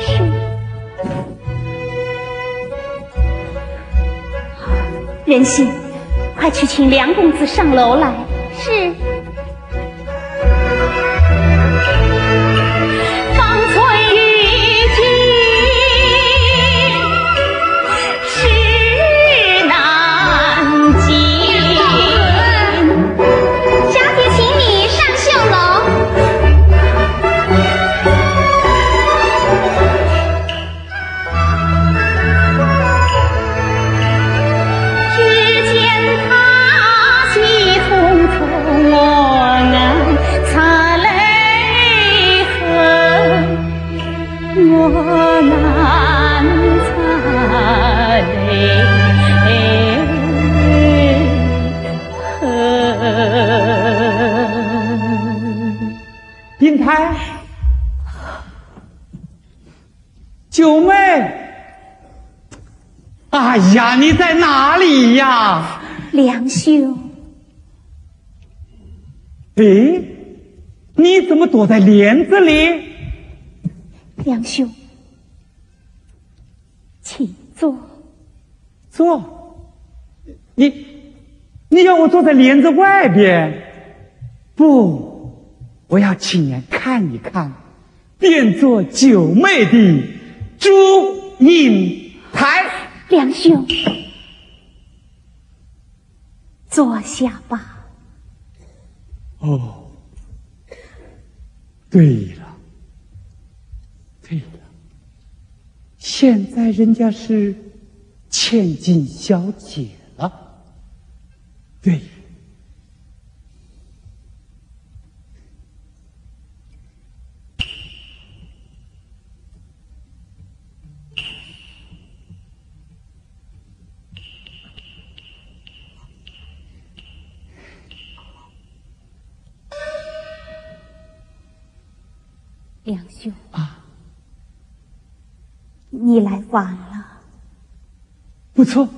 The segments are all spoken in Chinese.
是人心快去请梁公子上楼来。是。你在哪里呀，梁兄？哎，你怎么躲在帘子里？梁兄，请坐。坐？你你要我坐在帘子外边？不，我要亲眼看一看，变作九妹的朱英台。梁兄，坐下吧。哦，对了，对了，现在人家是千金小姐了，对。梁兄啊，你来晚了。不错，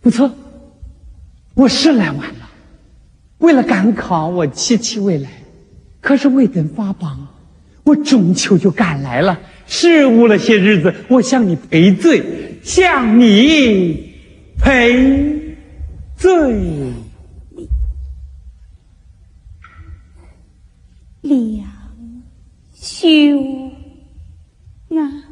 不错，我是来晚了。为了赶考，我期期未来，可是未等发榜，我中秋就赶来了。失误了些日子，我向你赔罪，向你赔罪。梁。兄啊。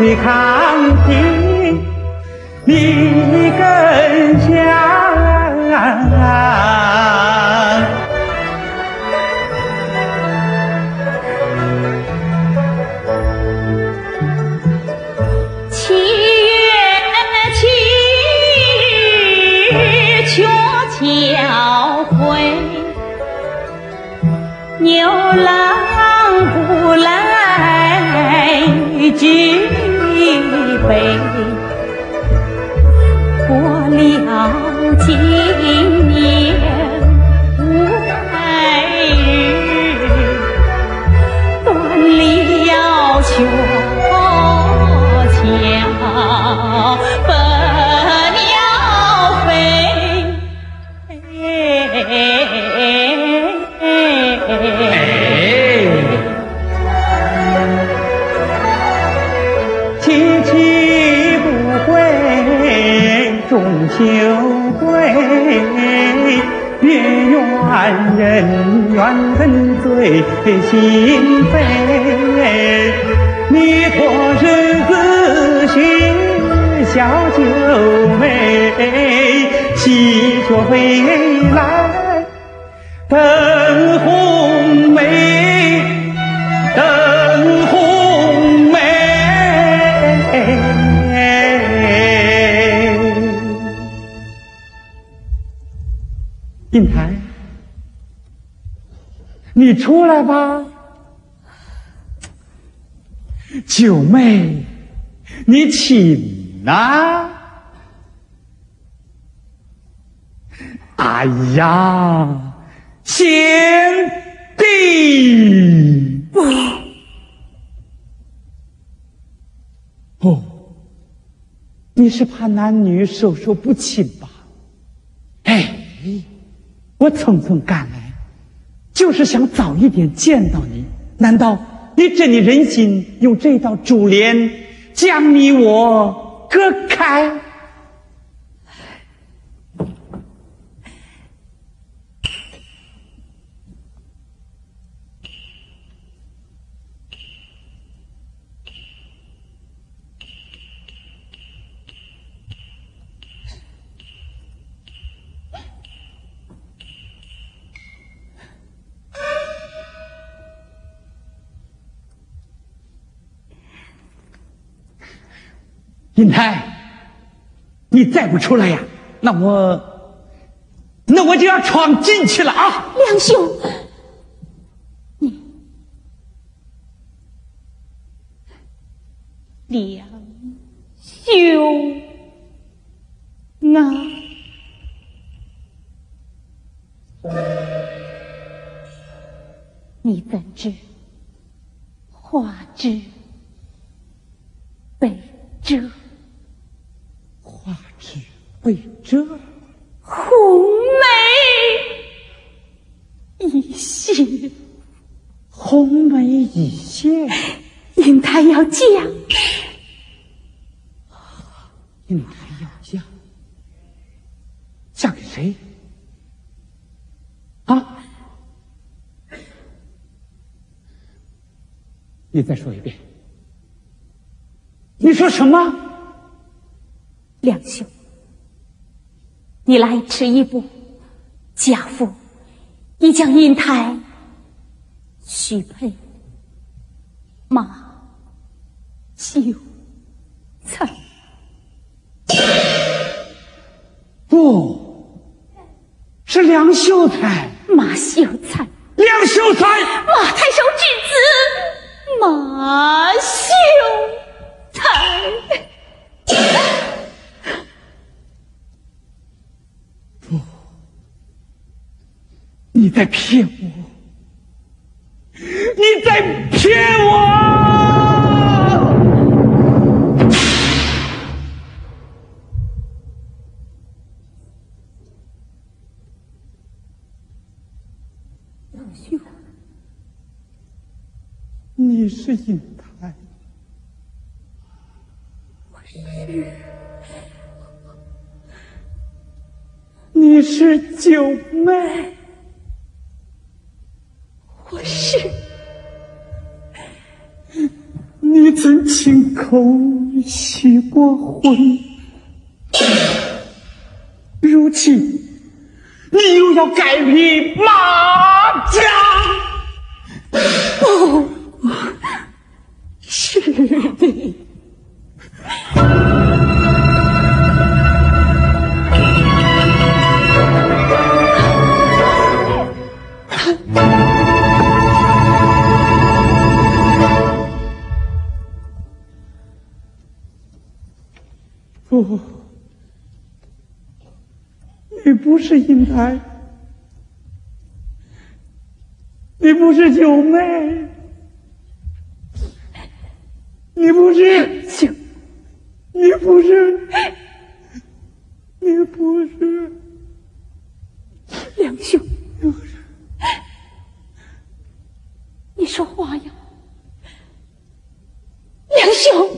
你看。圆人缘很醉心扉。你托日子许小九妹，喜鹊飞来等红梅，等红梅。金台，你出来吧，九妹，你请呐！哎呀，贤弟，不，哦，你是怕男女授受不亲吧？哎。我匆匆赶来，就是想早一点见到你。难道你真的忍心用这道珠帘将你我隔开？银泰，你再不出来呀，那我，那我就要闯进去了啊！梁兄，你，梁兄啊，你怎知花枝被只为这，红梅一现，红梅一现，银台要嫁，银台要嫁，嫁给谁？啊？你再说一遍，你说什么？两兄。你来迟一步，家父已将银台许配马秀才。不是梁秀才，马秀才，梁秀才，马太守之子，马秀才。你在骗我！你在骗我！你是英台，我是，你是九妹，曾亲口许过婚，如今你又要改匹马缰。哦，不，你不是英台。你不是九妹，你不是九，你不是，你不是梁兄，你说话呀，梁兄，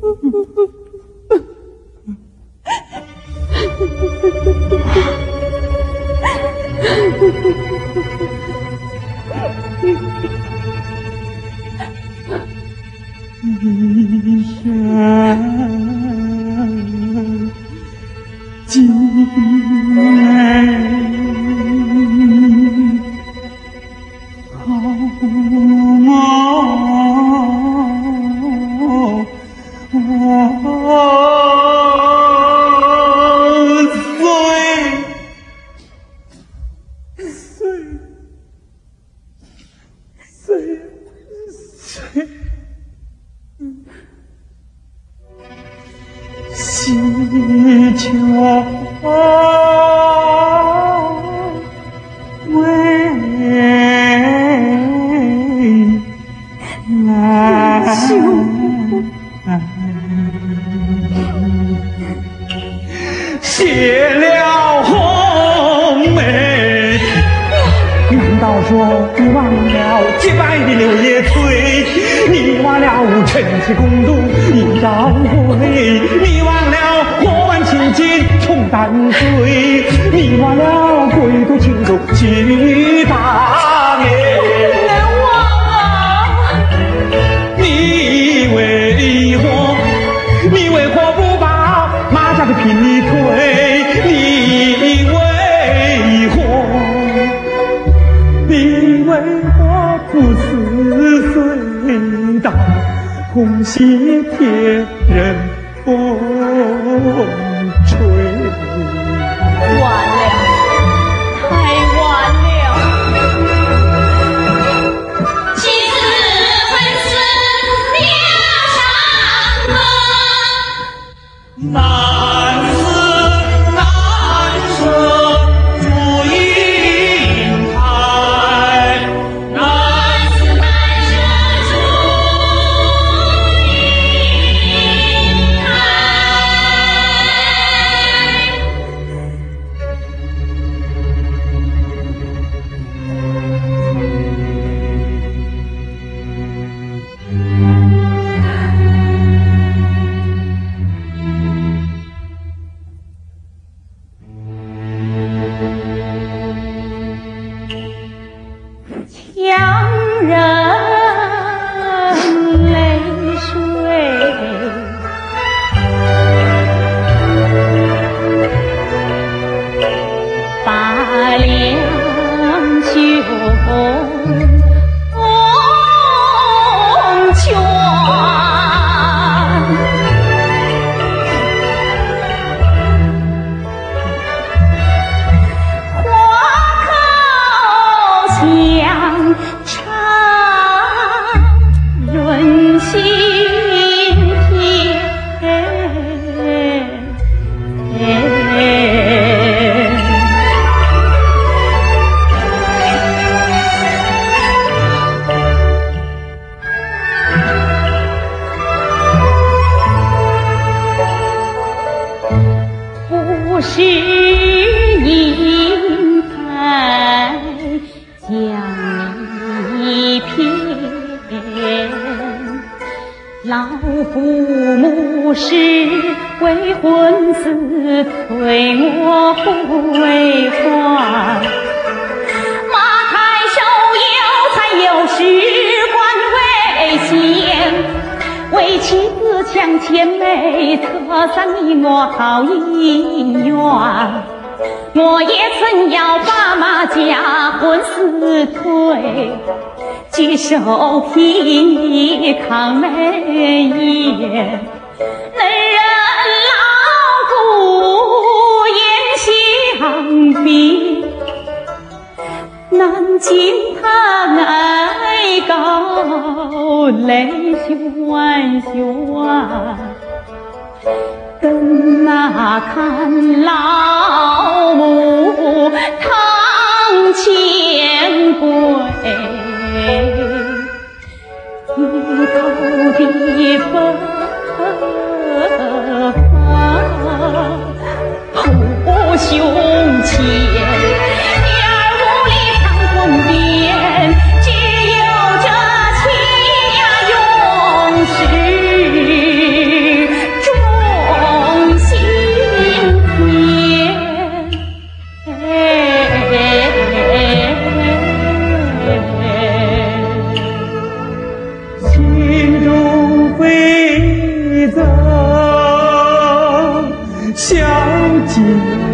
梁兄，你说话呀，梁兄。一生静美。只因爱将你疲，老父母是未婚子，为我回房。向前妹，特送你我好姻缘。我也曾要把马家魂撕退，举手劈你扛眉眼。能忍老骨眼相逼，能尽他恩。爱高泪悬悬。跟那看老母堂前跪，低头的分父兄前。Thank you.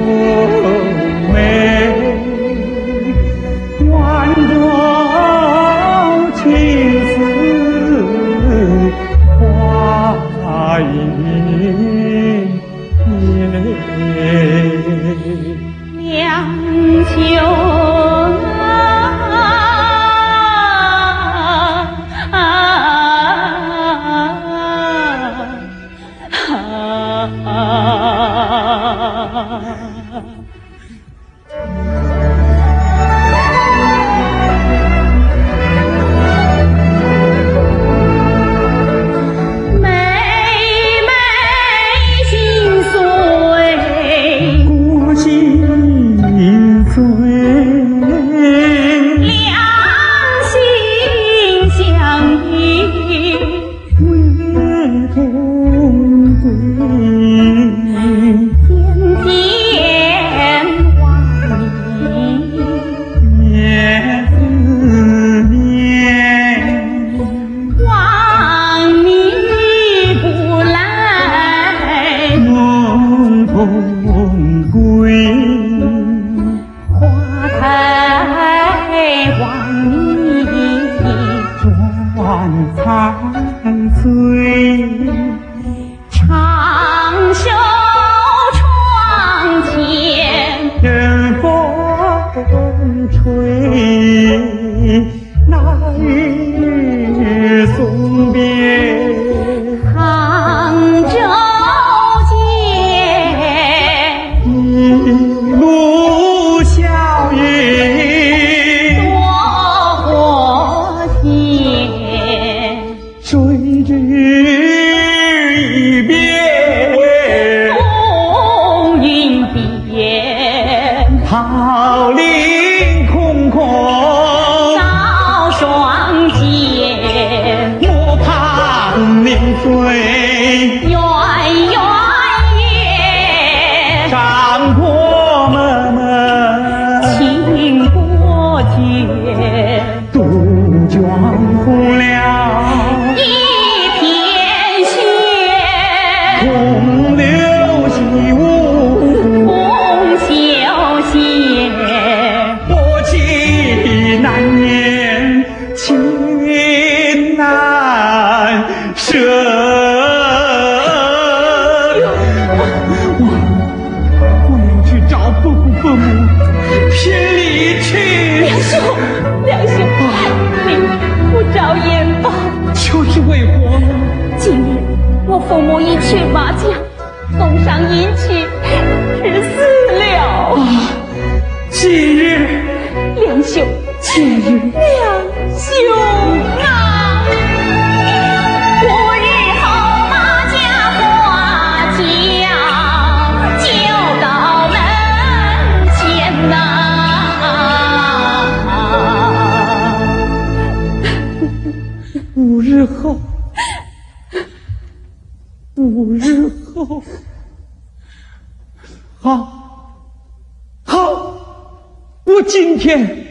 今天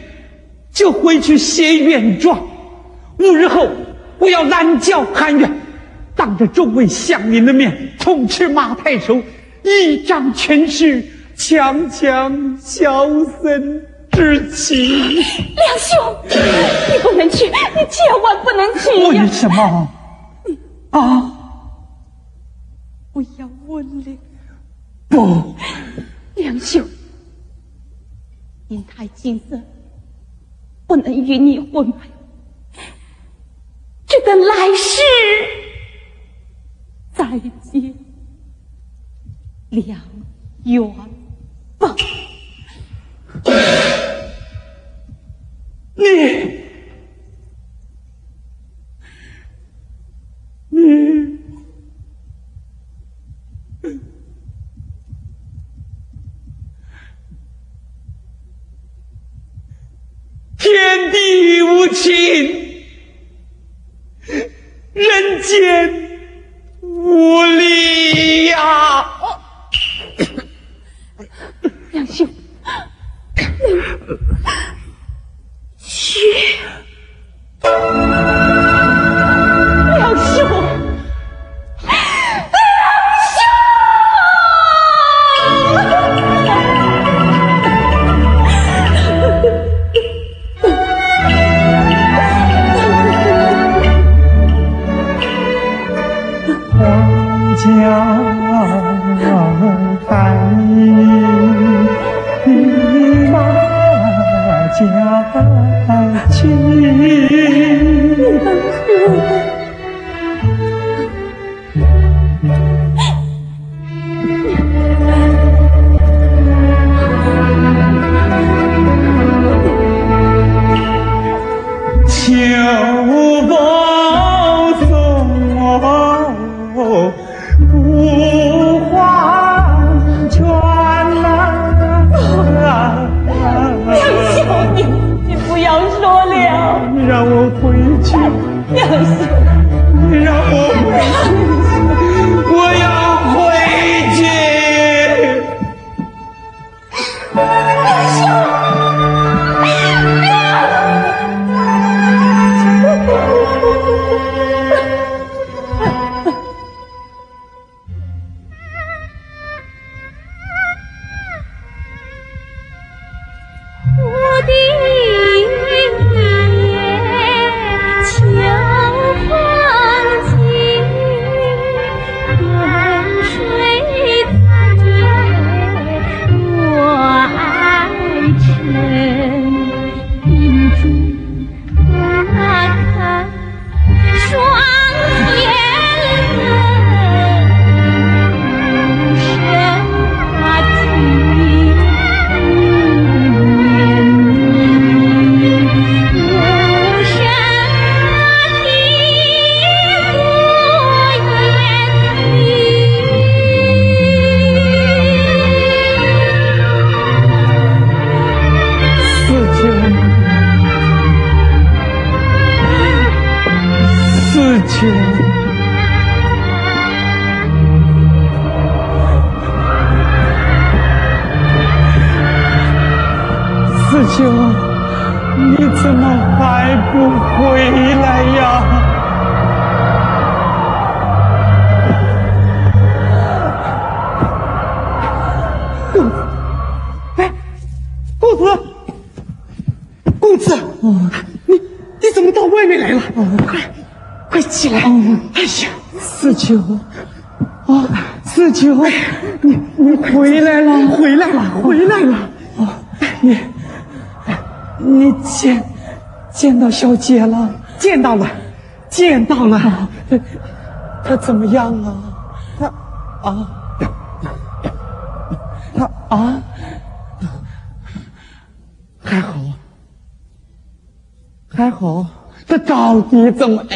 就回去写原状。五日后，我要拦轿喊冤，当着众位乡民的面，痛斥马太守一掌权势，强强小森之妻。梁兄，你不能去，你千万不能去呀！为什么？啊？不要问了。不，梁兄，因太金色不能与你婚配，只等来世再见良缘吧。你，你。天地无情，人间无理呀！梁兄，去，梁兄。见见到小姐了？见到了，见到了。她怎么样啊？她啊，她啊。还好，还好，她到底怎么？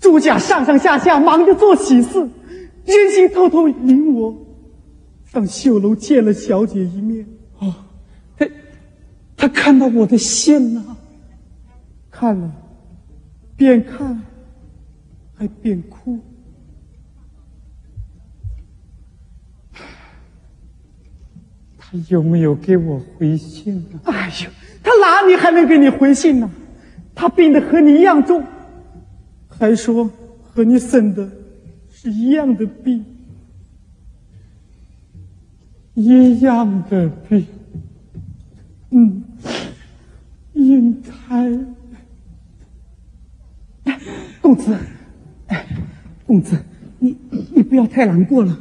朱家上上下下忙着做喜事，人心偷偷引我上绣楼见了小姐一面。他看到我的信了看了边看还边哭。他有没有给我回信呢？哎呦他哪里还能给你回信呢？他病的和你一样重。还说和你生的是一样的病。一样的病。嗯。英台，公子，哎，公子，你你不要太难过了。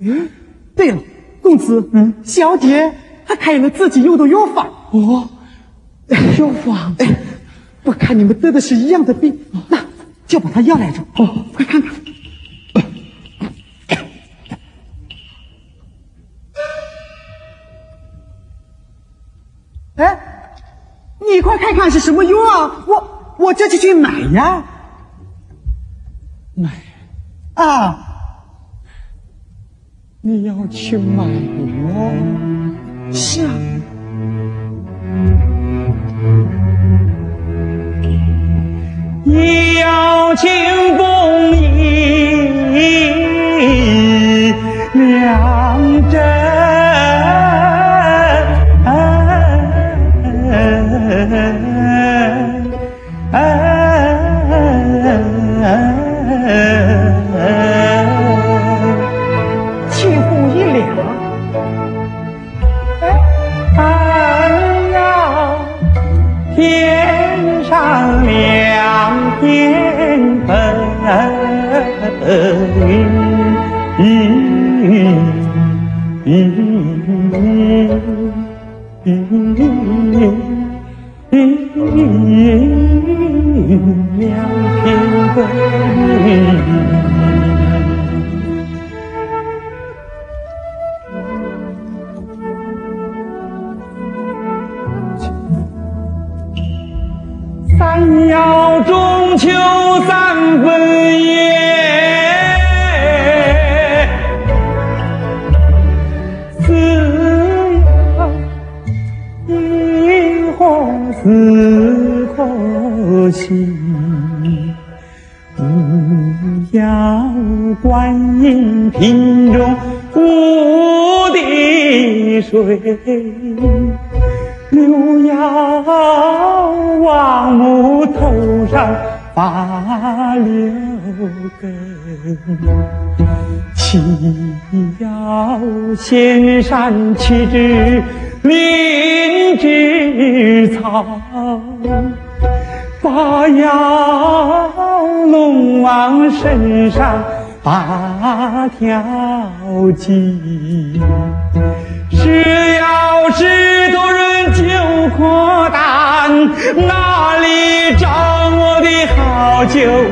嗯，对了，公子，嗯，小姐她开了自己用的药方哦。药方，哎，我看你们得的是一样的病，那就把他要来着。哦，快看看。你快看看是什么药啊？我我这就去买呀。买啊！你要去买药？是啊。一要清风两片两水。六要王母头上发六根，七要仙山七枝灵芝草，八要龙王身上八条筋。好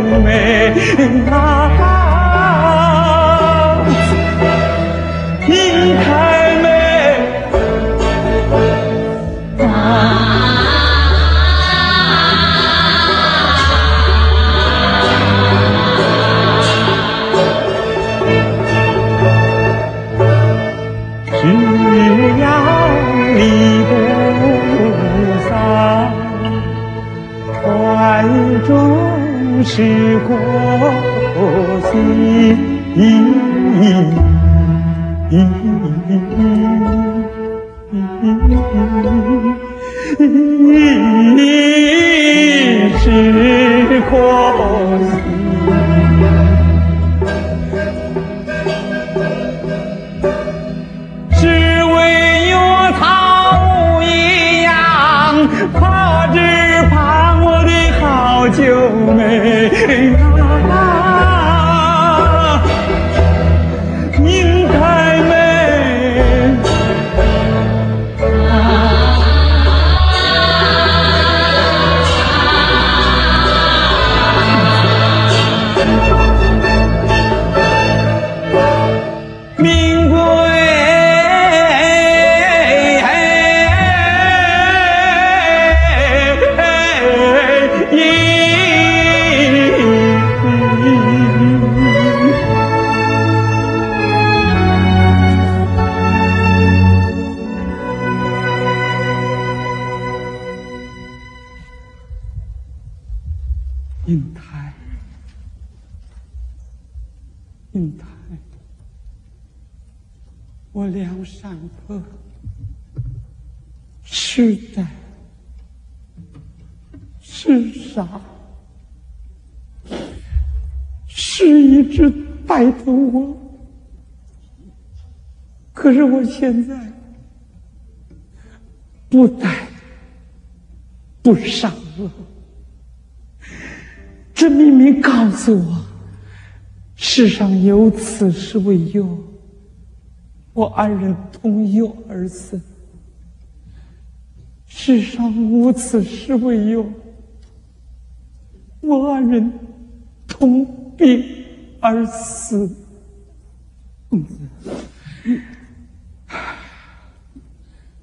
英台，英台，我梁山伯是在世上是一直带着我，可是我现在不带不上了。这明明告诉我，世上有此事为忧。我二人同忧而死，世上无此事为忧。我二人同病而死。公子，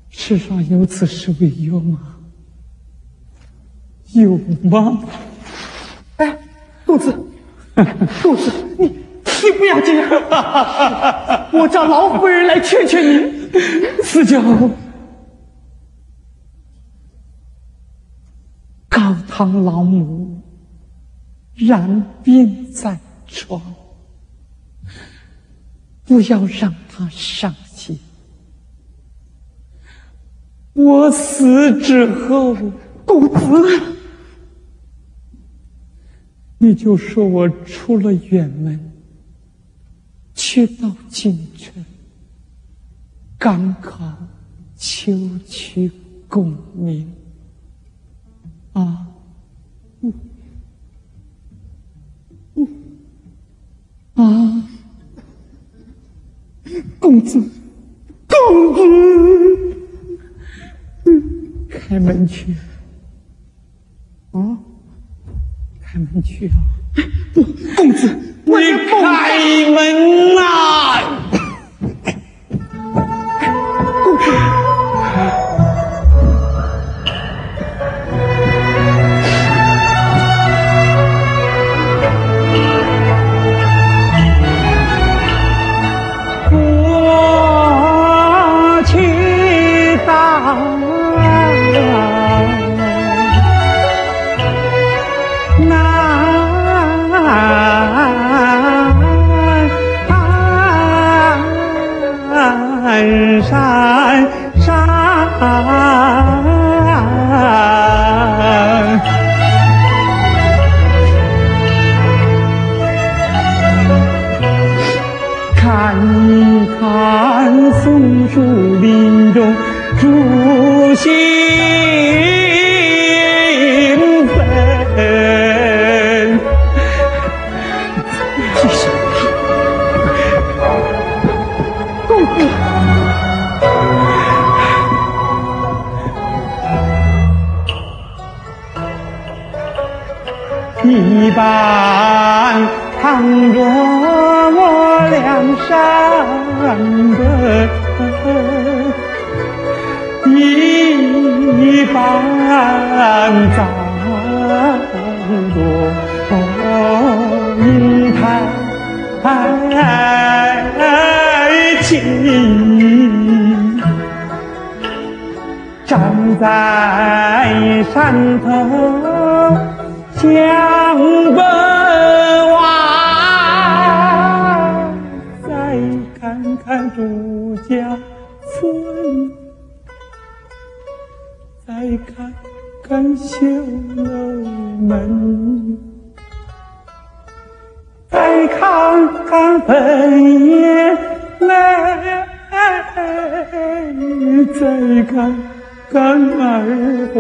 世上有此事为忧吗？有吗？公子，公子，你。你不要这样，我叫老夫人来劝劝你。四舅，高堂老母染病在床，不要让她伤心。我死之后，公子，你就说我出了远门。去到京城赶考，求取功名啊！嗯嗯啊！公子，公子，开门去啊！开门去啊！不，公子。你开门呐！山长落英台前，站在山头向北望，再看看主将。看绣楼门，再看看坟茔来，再看。看儿还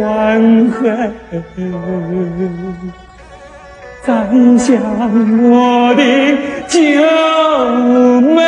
黑，再想我的九妹。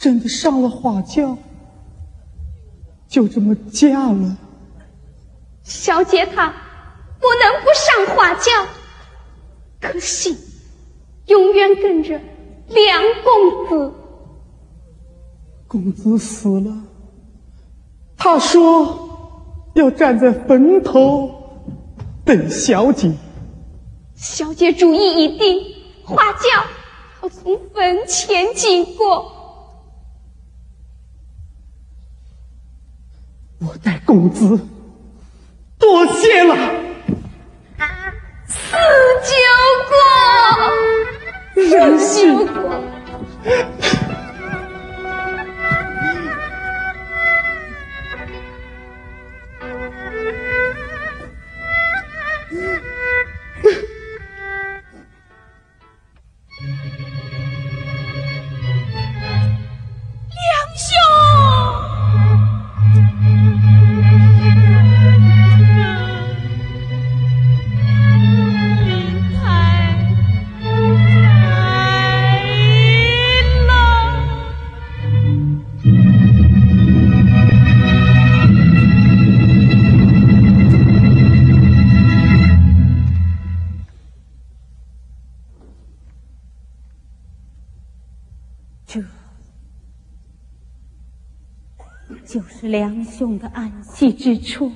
真的上了花轿，就这么嫁了。小姐她不能不上花轿，可惜永远跟着梁公子。公子死了，他说。要站在坟头等小姐。小姐主意已定，花轿要从坟前经过。我代公子多谢了。四九过，四九过。就是梁兄的安息之处，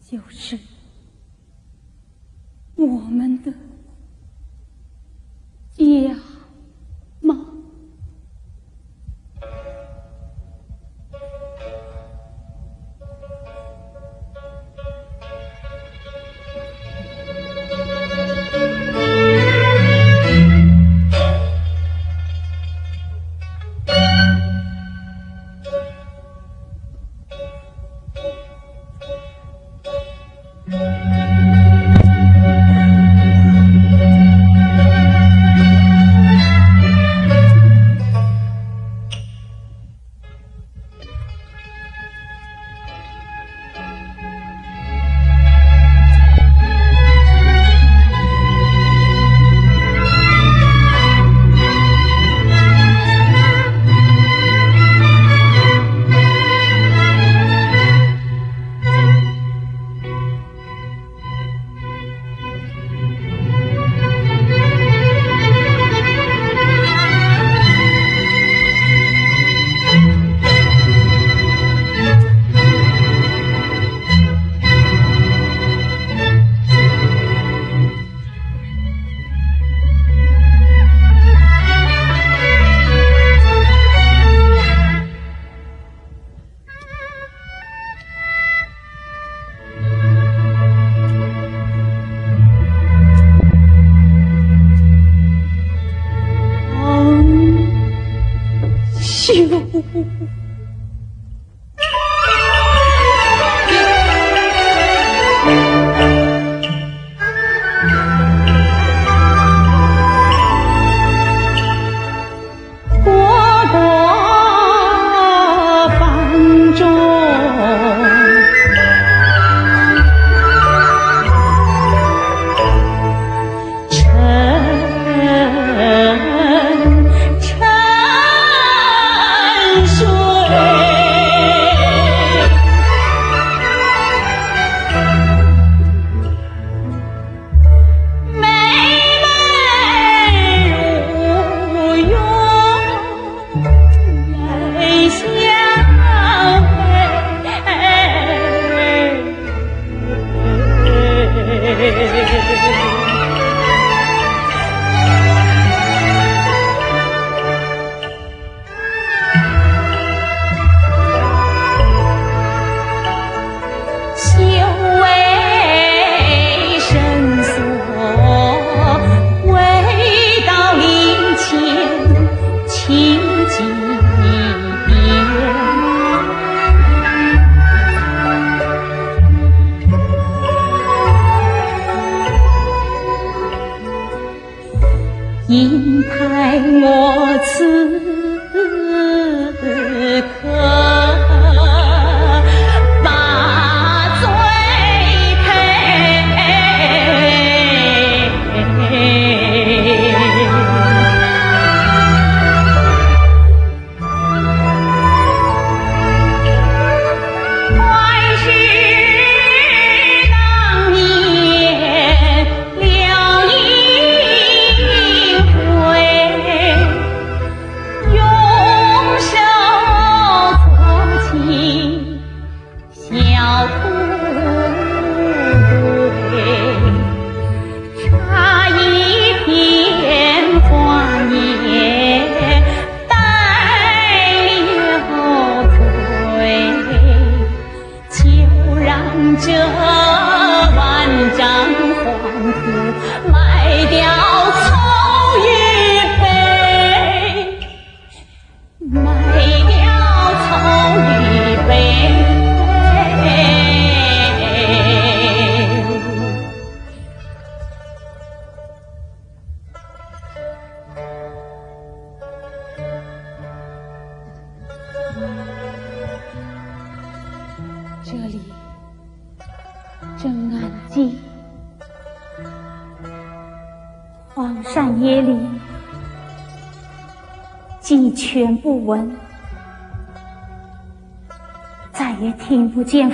就是我们的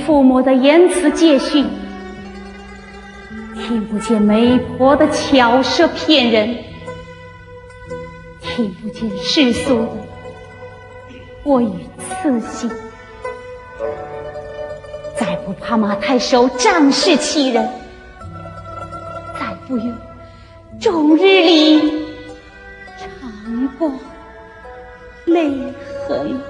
父母的言辞戒训，听不见媒婆的巧舌骗人，听不见世俗的我与刺心。再不怕马太守仗势欺人，再不用终日里尝过泪痕。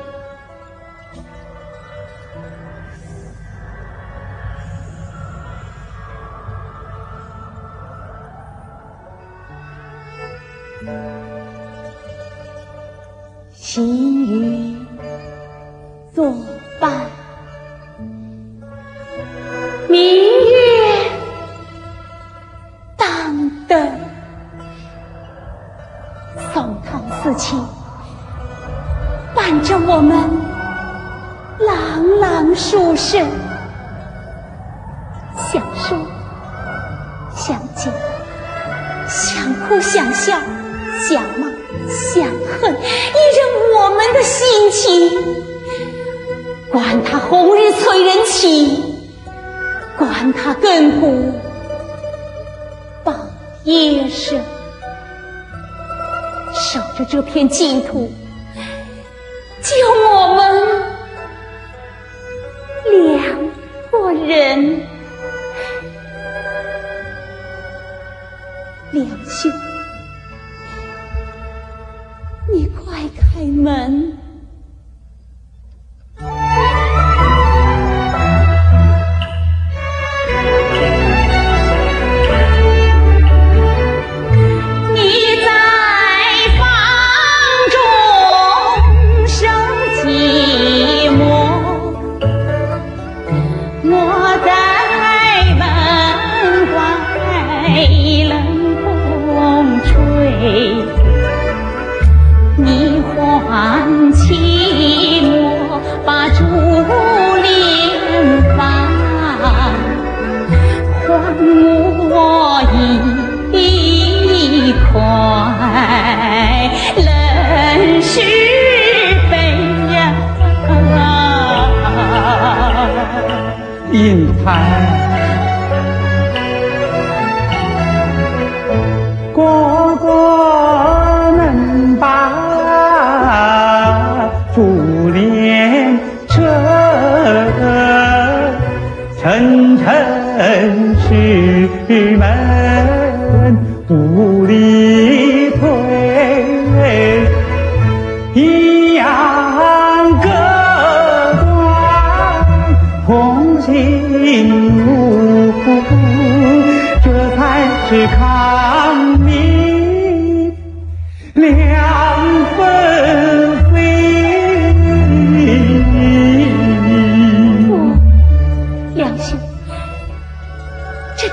银台，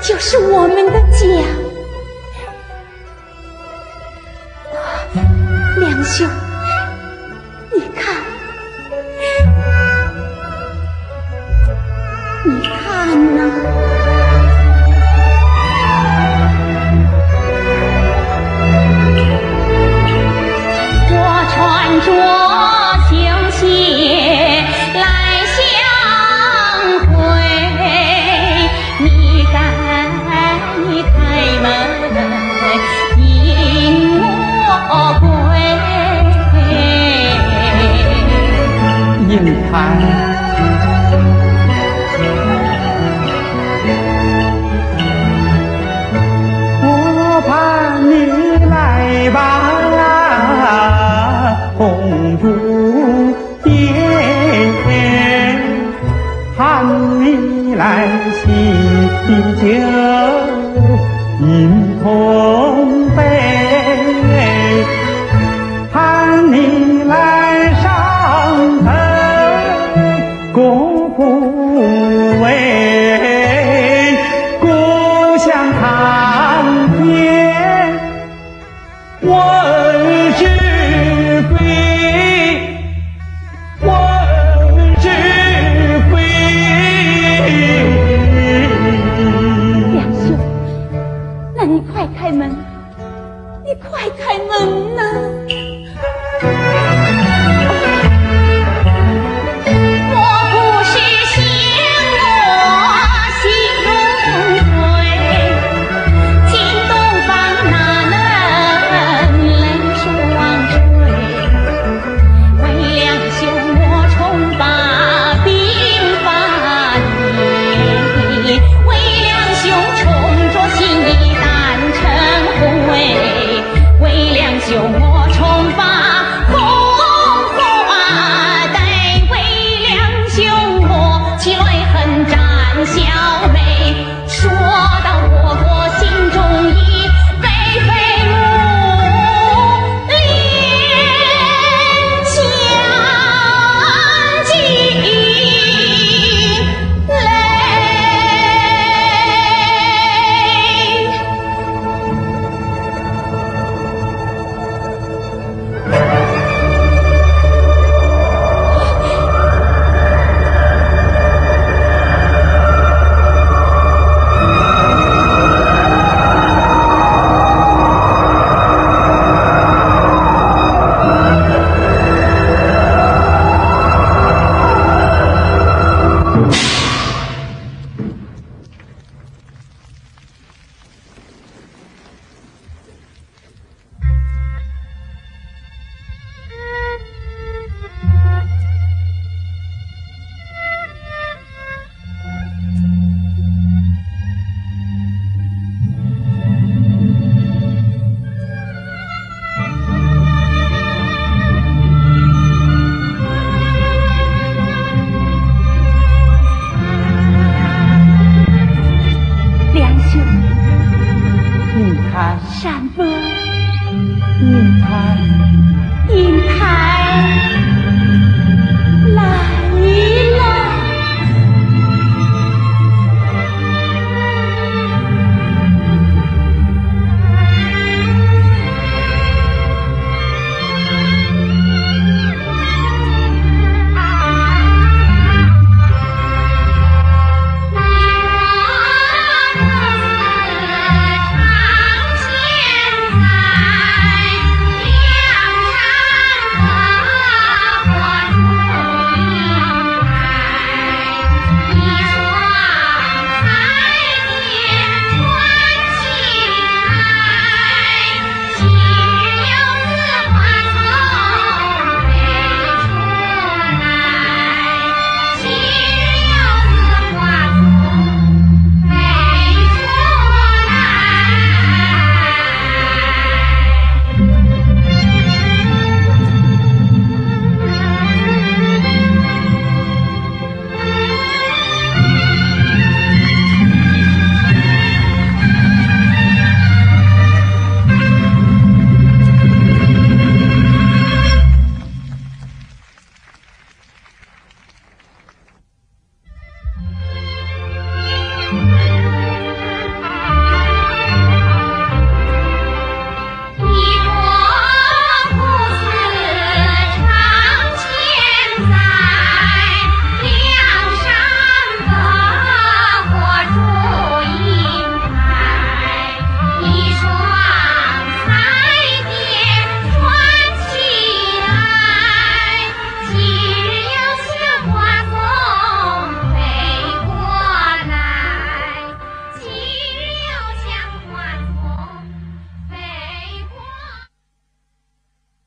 就是我。我归。银台，我盼你来吧，红烛点，盼你来喜